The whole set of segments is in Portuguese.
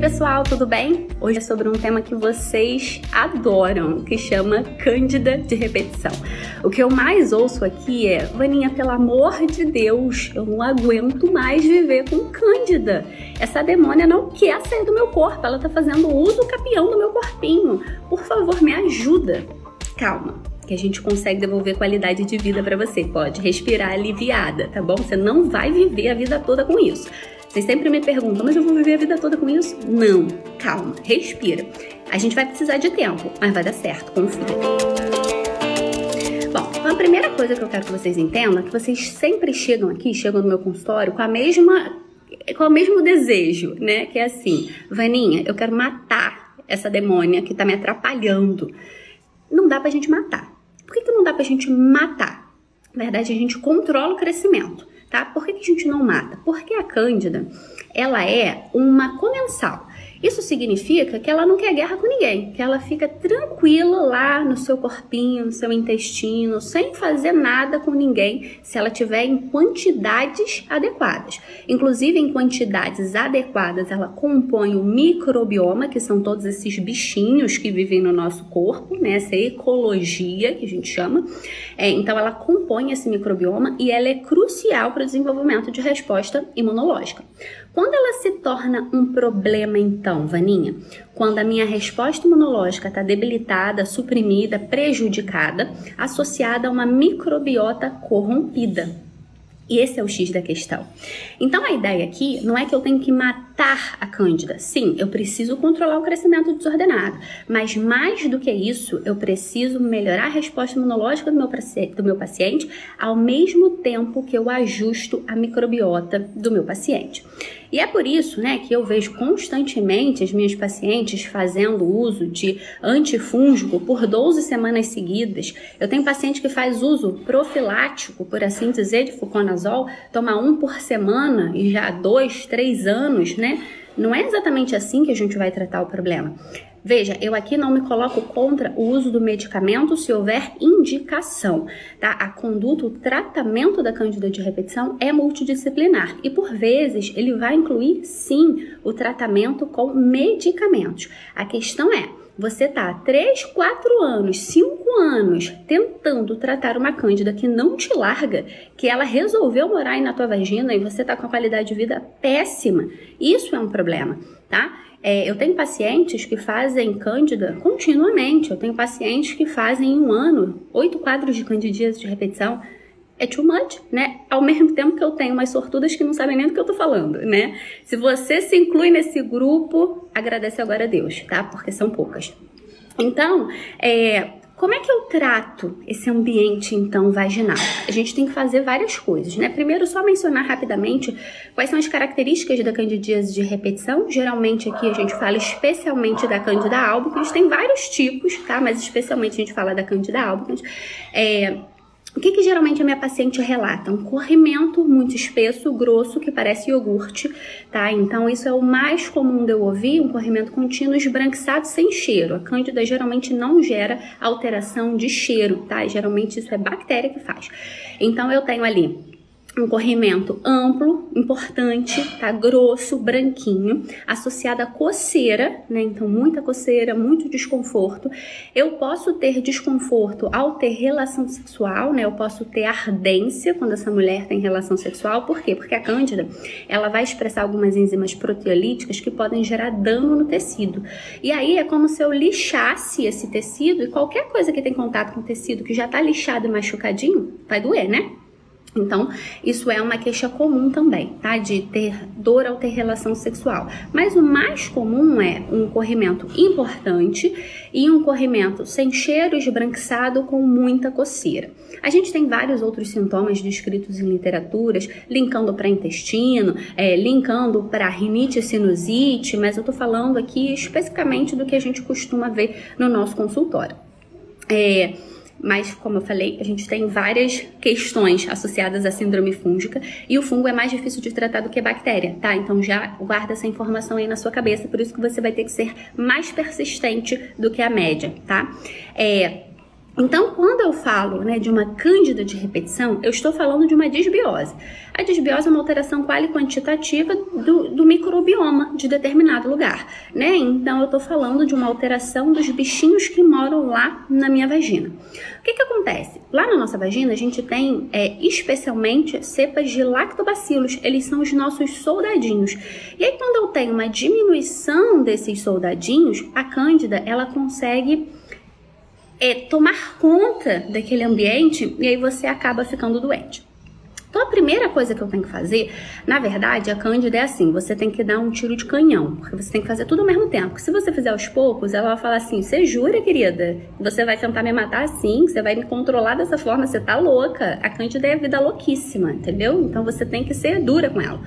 pessoal, tudo bem? Hoje é sobre um tema que vocês adoram, que chama Cândida de repetição. O que eu mais ouço aqui é: Vaninha, pelo amor de Deus, eu não aguento mais viver com Cândida. Essa demônia não quer sair do meu corpo, ela tá fazendo uso capião do meu corpinho. Por favor, me ajuda. Calma, que a gente consegue devolver qualidade de vida para você. Pode respirar aliviada, tá bom? Você não vai viver a vida toda com isso. Vocês sempre me perguntam, mas eu vou viver a vida toda com isso? Não, calma, respira. A gente vai precisar de tempo, mas vai dar certo, confia. Bom, a primeira coisa que eu quero que vocês entendam é que vocês sempre chegam aqui, chegam no meu consultório com a mesma com o mesmo desejo, né? Que é assim, Vaninha, eu quero matar essa demônia que tá me atrapalhando. Não dá pra gente matar. Por que, que não dá pra gente matar? Na verdade, a gente controla o crescimento tá? Por que, que a gente não mata? Porque a cândida, ela é uma comensal. Isso significa que ela não quer guerra com ninguém, que ela fica tranquila lá no seu corpinho, no seu intestino, sem fazer nada com ninguém, se ela tiver em quantidades adequadas. Inclusive, em quantidades adequadas, ela compõe o microbioma, que são todos esses bichinhos que vivem no nosso corpo, né? essa ecologia que a gente chama. É, então, ela compõe esse microbioma e ela é crucial para o desenvolvimento de resposta imunológica. Quando ela se torna um problema, então, Vaninha? Quando a minha resposta imunológica está debilitada, suprimida, prejudicada, associada a uma microbiota corrompida. E esse é o X da questão. Então a ideia aqui não é que eu tenho que matar a cândida. Sim, eu preciso controlar o crescimento desordenado, mas mais do que isso, eu preciso melhorar a resposta imunológica do meu, do meu paciente ao mesmo tempo que eu ajusto a microbiota do meu paciente. E é por isso, né, que eu vejo constantemente as minhas pacientes fazendo uso de antifúngico por 12 semanas seguidas. Eu tenho paciente que faz uso profilático, por assim dizer, de fluconazol, toma um por semana e já há dois, três anos, né? Não é exatamente assim que a gente vai tratar o problema. Veja, eu aqui não me coloco contra o uso do medicamento se houver indicação, tá? A conduta, o tratamento da candida de repetição é multidisciplinar e por vezes ele vai incluir sim o tratamento com medicamentos. A questão é, você tá 3, 4 anos, 5 anos tentando tratar uma cândida que não te larga, que ela resolveu morar aí na tua vagina e você tá com a qualidade de vida péssima. Isso é um problema, tá? É, eu tenho pacientes que fazem cândida continuamente. Eu tenho pacientes que fazem em um ano oito quadros de candidíase de repetição. É too much, né? Ao mesmo tempo que eu tenho umas sortudas que não sabem nem do que eu tô falando, né? Se você se inclui nesse grupo, agradece agora a Deus, tá? Porque são poucas. Então, é, como é que eu trato esse ambiente então vaginal? A gente tem que fazer várias coisas, né? Primeiro, só mencionar rapidamente quais são as características da candidíase de repetição. Geralmente aqui a gente fala especialmente da candida albicans, tem vários tipos, tá? Mas especialmente a gente fala da candida albicans. É, o que, que, geralmente a minha paciente relata? Um corrimento muito espesso, grosso, que parece iogurte, tá? Então, isso é o mais comum de eu ouvir, um corrimento contínuo esbranquiçado sem cheiro. A cândida geralmente não gera alteração de cheiro, tá? Geralmente isso é bactéria que faz. Então, eu tenho ali um corrimento amplo, importante, tá? Grosso, branquinho, associado a coceira, né? Então, muita coceira, muito desconforto. Eu posso ter desconforto ao ter relação sexual, né? Eu posso ter ardência quando essa mulher tem relação sexual. Por quê? Porque a cândida, ela vai expressar algumas enzimas proteolíticas que podem gerar dano no tecido. E aí é como se eu lixasse esse tecido e qualquer coisa que tem contato com o tecido que já tá lixado e machucadinho, vai doer, né? Então, isso é uma queixa comum também, tá? De ter dor ao ter relação sexual. Mas o mais comum é um corrimento importante e um corrimento sem cheiro, esbranquiçado, com muita coceira. A gente tem vários outros sintomas descritos em literaturas, linkando para intestino, é, linkando para rinite sinusite, mas eu tô falando aqui especificamente do que a gente costuma ver no nosso consultório. É, mas, como eu falei, a gente tem várias questões associadas à síndrome fúngica e o fungo é mais difícil de tratar do que a bactéria, tá? Então já guarda essa informação aí na sua cabeça, por isso que você vai ter que ser mais persistente do que a média, tá? É, Então, quando eu falo né, de uma cândida de repetição, eu estou falando de uma disbiose. A disbiose é uma alteração qual e quantitativa do, do microbioma de determinado lugar, né? Então, eu estou falando de uma alteração dos bichinhos que moram lá na minha vagina. O que que acontece? Lá na nossa vagina, a gente tem é, especialmente cepas de lactobacilos. Eles são os nossos soldadinhos. E aí, quando eu tenho uma diminuição desses soldadinhos, a cândida, ela consegue é tomar conta daquele ambiente e aí você acaba ficando doente. Então, a primeira coisa que eu tenho que fazer, na verdade, a Cândida é assim: você tem que dar um tiro de canhão, porque você tem que fazer tudo ao mesmo tempo. Porque se você fizer aos poucos, ela vai falar assim: você jura, querida? Você vai tentar me matar assim? Você vai me controlar dessa forma? Você tá louca? A Cândida é vida louquíssima, entendeu? Então, você tem que ser dura com ela.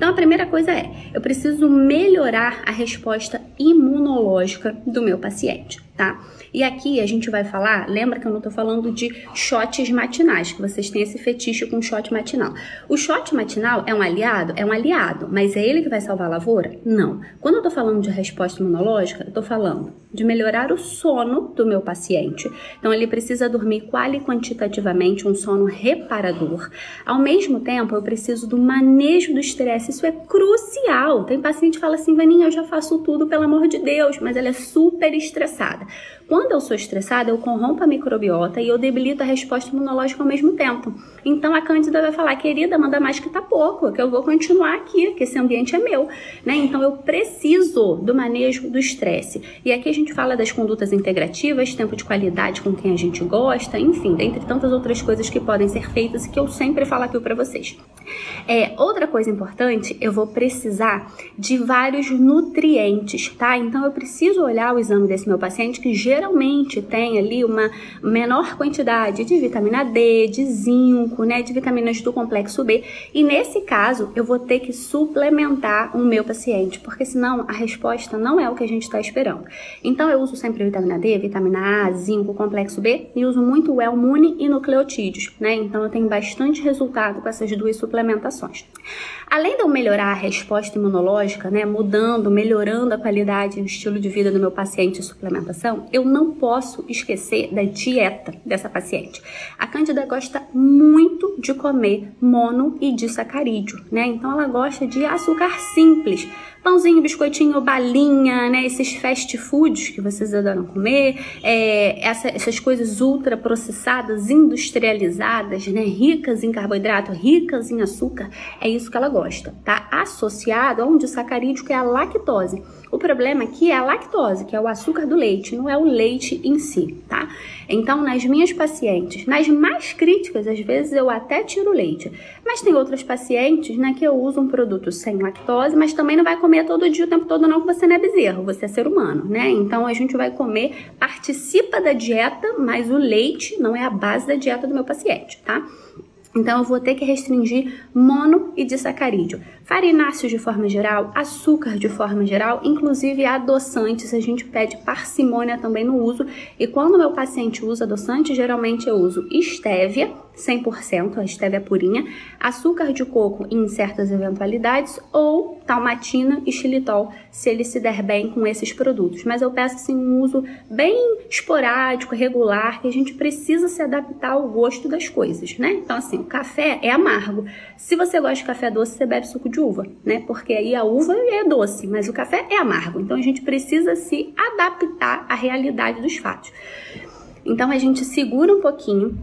Então, a primeira coisa é: eu preciso melhorar a resposta imunológica do meu paciente, tá? E aqui a gente vai falar, lembra que eu não tô falando de shots matinais, que vocês têm esse fetiche com shot matinal. O shot matinal é um aliado? É um aliado, mas é ele que vai salvar a lavoura? Não. Quando eu tô falando de resposta imunológica, eu tô falando de melhorar o sono do meu paciente. Então ele precisa dormir qual e quantitativamente um sono reparador. Ao mesmo tempo, eu preciso do manejo do estresse. Isso é crucial. Tem paciente que fala assim, Vaninha, eu já faço tudo, pelo amor de Deus, mas ela é super estressada. Quando eu sou estressada, eu corrompo a microbiota e eu debilito a resposta imunológica ao mesmo tempo. Então a Cândida vai falar, querida, manda mais que tá pouco, que eu vou continuar aqui, que esse ambiente é meu, né? Então eu preciso do manejo do estresse. E aqui a gente fala das condutas integrativas, tempo de qualidade com quem a gente gosta, enfim, dentre tantas outras coisas que podem ser feitas e que eu sempre falo aqui para vocês. É, outra coisa importante, eu vou precisar de vários nutrientes, tá? Então eu preciso olhar o exame desse meu paciente que geralmente tem ali uma menor quantidade de vitamina D, de zinco, né, de vitaminas do complexo B. E nesse caso, eu vou ter que suplementar o meu paciente, porque senão a resposta não é o que a gente está esperando. Então eu uso sempre vitamina D, vitamina A, zinco, complexo B e uso muito o Elmune e nucleotídeos, né? Então eu tenho bastante resultado com essas duas suplementações. Além eu melhorar a resposta imunológica, né, mudando, melhorando a qualidade e o estilo de vida do meu paciente e suplementação, eu não posso esquecer da dieta dessa paciente. A Cândida gosta muito de comer mono e disacarídeo, né? Então ela gosta de açúcar simples pãozinho, biscoitinho, balinha, né? Esses fast foods que vocês adoram comer, é, essa, essas coisas ultra processadas, industrializadas, né? Ricas em carboidrato, ricas em açúcar, é isso que ela gosta, tá? Associado a um disacarídeo que é a lactose. O problema aqui é a lactose, que é o açúcar do leite, não é o leite em si, tá? Então, nas minhas pacientes, nas mais críticas, às vezes eu até tiro leite, mas tem outras pacientes, né, que eu uso um produto sem lactose, mas também não vai comer todo dia, o tempo todo, não, que você não é bezerro, você é ser humano, né? Então, a gente vai comer, participa da dieta, mas o leite não é a base da dieta do meu paciente, tá? Então, eu vou ter que restringir mono e disacarídeo. Farináceos de forma geral, açúcar de forma geral, inclusive adoçantes, a gente pede parcimônia também no uso. E quando meu paciente usa adoçante, geralmente eu uso estévia, 100%, a estévia purinha, açúcar de coco em certas eventualidades ou talmatina e xilitol, se ele se der bem com esses produtos. Mas eu peço assim um uso bem esporádico, regular, que a gente precisa se adaptar ao gosto das coisas, né? Então assim, o café é amargo. Se você gosta de café doce, você bebe suco de uva, né? Porque aí a uva é doce, mas o café é amargo. Então a gente precisa se adaptar à realidade dos fatos. Então a gente segura um pouquinho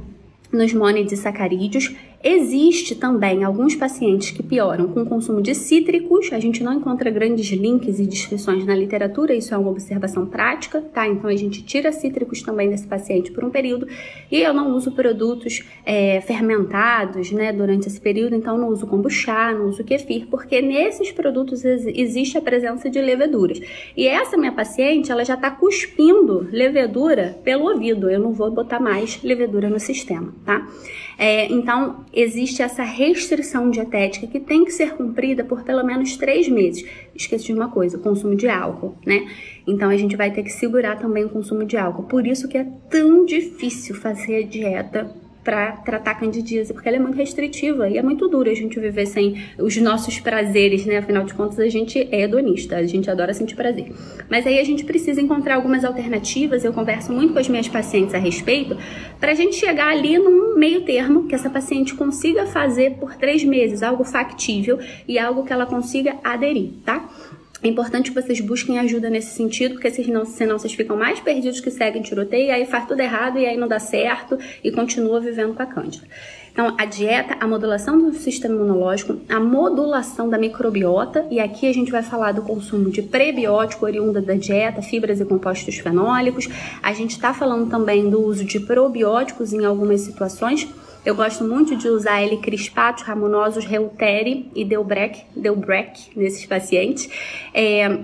nos monoinsacarídeos Existe também alguns pacientes que pioram com o consumo de cítricos. A gente não encontra grandes links e descrições na literatura, isso é uma observação prática, tá? Então a gente tira cítricos também desse paciente por um período. E eu não uso produtos é, fermentados, né, durante esse período, então não uso kombucha, não uso kefir, porque nesses produtos existe a presença de leveduras. E essa minha paciente, ela já está cuspindo levedura pelo ouvido. Eu não vou botar mais levedura no sistema, tá? É, então, existe essa restrição dietética que tem que ser cumprida por pelo menos três meses. Esqueci de uma coisa, o consumo de álcool, né? Então, a gente vai ter que segurar também o consumo de álcool. Por isso que é tão difícil fazer a dieta para tratar candidíase, porque ela é muito restritiva e é muito duro a gente viver sem os nossos prazeres, né? Afinal de contas, a gente é hedonista, a gente adora sentir prazer. Mas aí a gente precisa encontrar algumas alternativas, eu converso muito com as minhas pacientes a respeito, para a gente chegar ali num meio termo que essa paciente consiga fazer por três meses, algo factível e algo que ela consiga aderir, tá? É importante que vocês busquem ajuda nesse sentido, porque senão, senão vocês ficam mais perdidos que seguem tiroteio, e aí faz tudo errado e aí não dá certo e continua vivendo com a cândida. Então, a dieta, a modulação do sistema imunológico, a modulação da microbiota, e aqui a gente vai falar do consumo de prebiótico oriunda da dieta, fibras e compostos fenólicos. A gente está falando também do uso de probióticos em algumas situações eu gosto muito de usar L-crispatos ramonosos Reuteri e Delbrec, Delbrec nesses pacientes. É,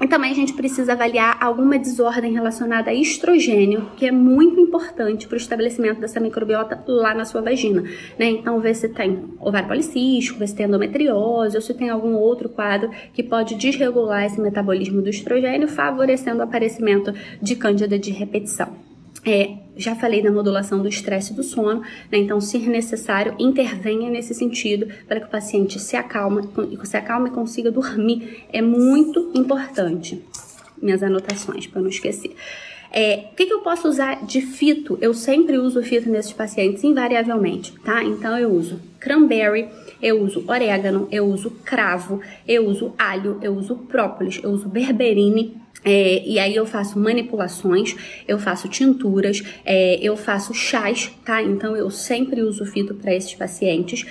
e também a gente precisa avaliar alguma desordem relacionada a estrogênio, que é muito importante para o estabelecimento dessa microbiota lá na sua vagina. Né? Então, ver se tem ovário policístico, ver se tem endometriose ou se tem algum outro quadro que pode desregular esse metabolismo do estrogênio, favorecendo o aparecimento de cândida de repetição. É, já falei da modulação do estresse do sono, né? então, se necessário, intervenha nesse sentido para que o paciente se acalme, se acalme e consiga dormir. É muito importante. Minhas anotações, para não esquecer. É, o que, que, eu posso usar de fito? Eu sempre uso fito nesses pacientes, invariavelmente, tá? Então, eu uso cranberry, eu uso orégano, eu uso cravo, eu uso alho, eu uso própolis, eu uso berberine, é, e aí eu faço manipulações, eu faço tinturas, é, eu faço chás, tá? Então eu sempre uso fito para esses pacientes.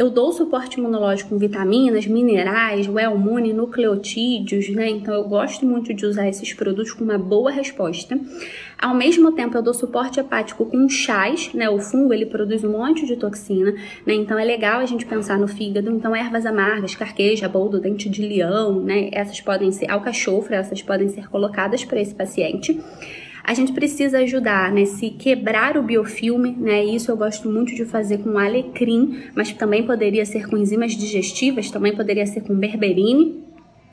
Eu dou suporte imunológico com vitaminas, minerais, Wellmune, nucleotídeos, né? Então eu gosto muito de usar esses produtos com uma boa resposta. Ao mesmo tempo, eu dou suporte hepático com chás, né? O fungo, ele produz um monte de toxina, né? Então, é legal a gente pensar no fígado. Então, ervas amargas, carqueja, boldo, dente de leão, né? Essas podem ser, alcachofra, essas podem ser colocadas para esse paciente a gente precisa ajudar nesse né, quebrar o biofilme, né? Isso eu gosto muito de fazer com alecrim, mas também poderia ser com enzimas digestivas, também poderia ser com berberine.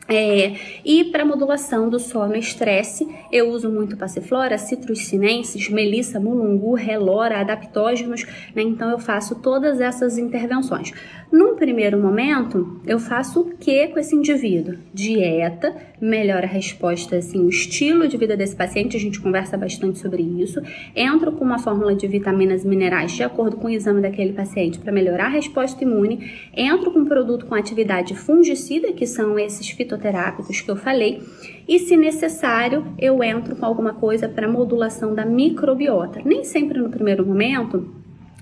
É, e para modulação do sono e estresse, eu uso muito passiflora, citrus sinensis, melissa, mulungu, relora, adaptógenos, né? Então eu faço todas essas intervenções. Num primeiro momento, eu faço o que com esse indivíduo? Dieta, melhora a resposta, assim, o estilo de vida desse paciente, a gente conversa bastante sobre isso. Entro com uma fórmula de vitaminas e minerais de acordo com o exame daquele paciente para melhorar a resposta imune. Entro com um produto com atividade fungicida, que são esses fitoterápicos que eu falei. E se necessário, eu entro com alguma coisa para modulação da microbiota. Nem sempre no primeiro momento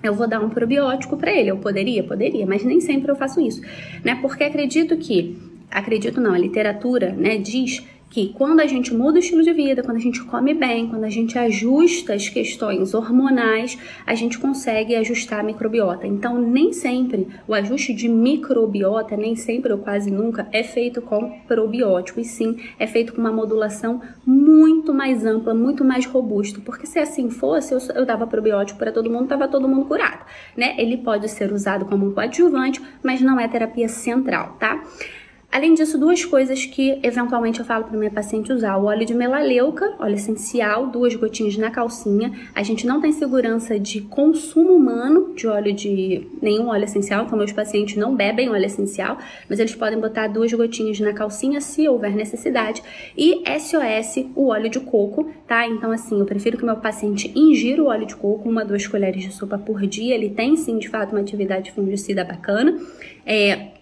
eu vou dar um probiótico para ele. Eu poderia, poderia, mas nem sempre eu faço isso, né? Porque acredito que, acredito não, a literatura, né, diz que quando a gente muda o estilo de vida, quando a gente come bem, quando a gente ajusta as questões hormonais, a gente consegue ajustar a microbiota. Então, nem sempre o ajuste de microbiota, nem sempre ou quase nunca, é feito com probiótico, e sim é feito com uma modulação muito mais ampla, muito mais robusta. Porque se assim fosse, eu, eu dava probiótico para todo mundo, tava todo mundo curado, né? Ele pode ser usado como um coadjuvante, mas não é terapia central, tá? Além disso, duas coisas que eventualmente eu falo para minha paciente usar: o óleo de melaleuca, óleo essencial, duas gotinhas na calcinha. A gente não tem segurança de consumo humano de óleo de nenhum óleo essencial, então meus pacientes não bebem óleo essencial, mas eles podem botar duas gotinhas na calcinha se houver necessidade. E SOS, o óleo de coco, tá? Então, assim, eu prefiro que meu paciente ingira o óleo de coco, uma, duas colheres de sopa por dia. Ele tem sim, de fato, uma atividade fungicida bacana. É,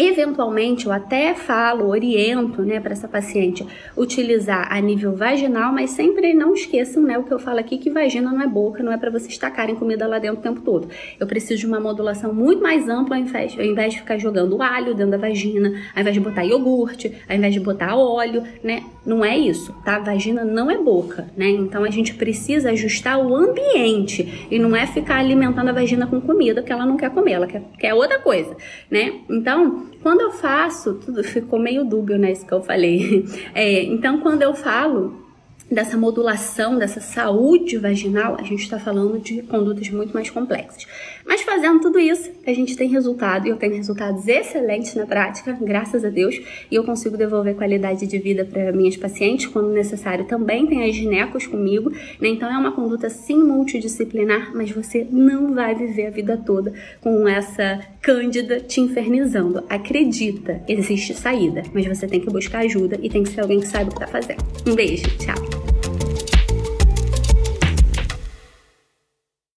Eventualmente, eu até falo, oriento, né, para essa paciente utilizar a nível vaginal, mas sempre não esqueçam, né, o que eu falo aqui, que vagina não é boca, não é para vocês tacarem comida lá dentro o tempo todo. Eu preciso de uma modulação muito mais ampla, ao invés, ao invés de ficar jogando alho dentro da vagina, ao invés de botar iogurte, ao invés de botar óleo, né, não é isso, tá? Vagina não é boca, né, então a gente precisa ajustar o ambiente e não é ficar alimentando a vagina com comida que ela não quer comer, ela quer, quer outra coisa, né? Então, quando eu faço, tudo ficou meio dúbio, né? Isso que eu falei. É, então, quando eu falo dessa modulação, dessa saúde vaginal, a gente está falando de condutas muito mais complexas. Mas fazendo tudo isso, a gente tem resultado e eu tenho resultados excelentes na prática, graças a Deus, e eu consigo devolver qualidade de vida para minhas pacientes quando necessário. Também tem as ginecos comigo, né? Então é uma conduta sim multidisciplinar, mas você não vai viver a vida toda com essa cândida te infernizando. Acredita, existe saída, mas você tem que buscar ajuda e tem que ser alguém que saiba o que tá fazendo. Um beijo, tchau.